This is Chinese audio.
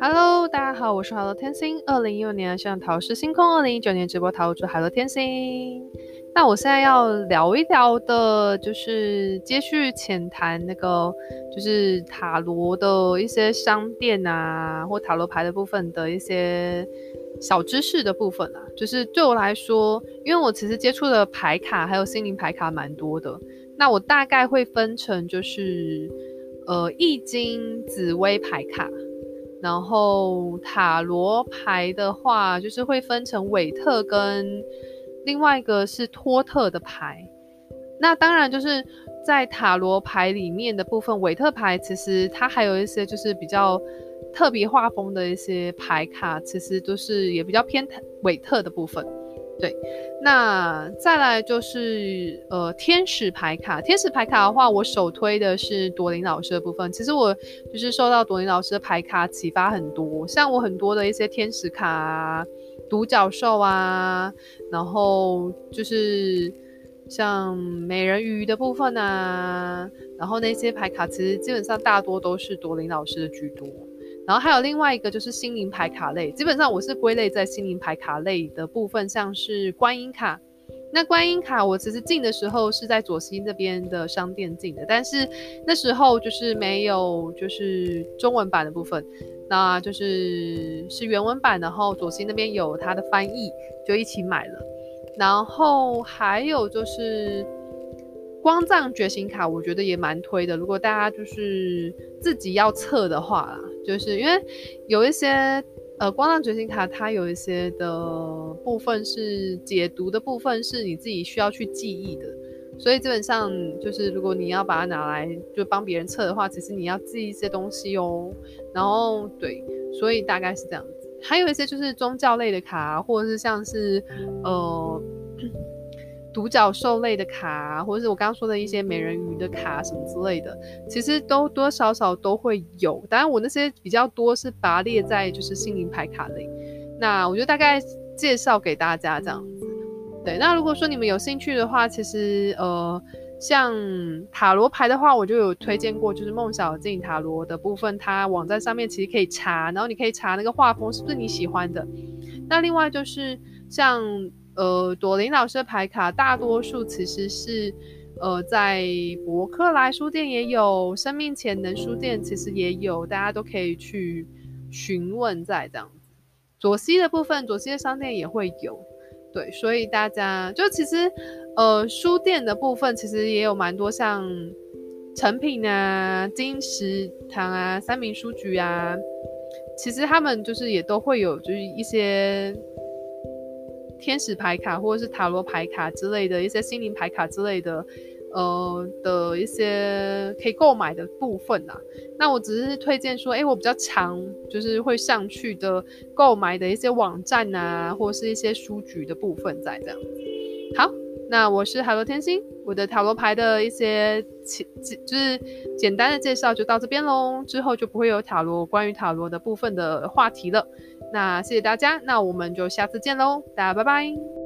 Hello，大家好，我是海洛天星。二零一六年向桃是星空，二零一九年直播桃主海洛天星。那我现在要聊一聊的，就是接续浅谈那个，就是塔罗的一些商店啊，或塔罗牌的部分的一些小知识的部分啊。就是对我来说，因为我其实接触的牌卡还有心灵牌卡蛮多的，那我大概会分成就是，呃，易经、紫薇牌卡。然后塔罗牌的话，就是会分成韦特跟另外一个是托特的牌。那当然就是在塔罗牌里面的部分，韦特牌其实它还有一些就是比较特别画风的一些牌卡，其实都是也比较偏韦特的部分。对，那再来就是呃天使牌卡，天使牌卡的话，我首推的是朵琳老师的部分。其实我就是受到朵琳老师的牌卡启发很多，像我很多的一些天使卡啊、独角兽啊，然后就是像美人鱼的部分啊，然后那些牌卡其实基本上大多都是朵琳老师的居多。然后还有另外一个就是心灵牌卡类，基本上我是归类在心灵牌卡类的部分，像是观音卡。那观音卡我其实进的时候是在左西那边的商店进的，但是那时候就是没有就是中文版的部分，那就是是原文版，然后左西那边有它的翻译，就一起买了。然后还有就是。光藏觉醒卡，我觉得也蛮推的。如果大家就是自己要测的话，就是因为有一些呃光浪觉醒卡，它有一些的部分是解读的部分，是你自己需要去记忆的。所以基本上就是如果你要把它拿来就帮别人测的话，其实你要记一些东西哦。然后对，所以大概是这样子。还有一些就是宗教类的卡，或者是像是呃。独角兽类的卡，或者是我刚刚说的一些美人鱼的卡什么之类的，其实都多多少少都会有。当然，我那些比较多是把它列在就是心灵牌卡类。那我就大概介绍给大家这样子。对，那如果说你们有兴趣的话，其实呃，像塔罗牌的话，我就有推荐过，就是梦小静塔罗的部分，它网站上面其实可以查，然后你可以查那个画风是不是你喜欢的。那另外就是像。呃，朵琳老师的牌卡大多数其实是，呃，在博客来书店也有，生命潜能书店其实也有，大家都可以去询问在这样子。左西的部分，左西的商店也会有，对，所以大家就其实，呃，书店的部分其实也有蛮多，像诚品啊、金石堂啊、三民书局啊，其实他们就是也都会有，就是一些。天使牌卡或者是塔罗牌卡之类的一些心灵牌卡之类的，呃的一些可以购买的部分啦。那我只是推荐说，诶，我比较常就是会上去的购买的一些网站啊，或是一些书局的部分在这样。好，那我是海螺天星，我的塔罗牌的一些简就是简单的介绍就到这边喽，之后就不会有塔罗关于塔罗的部分的话题了。那谢谢大家，那我们就下次见喽，大家拜拜。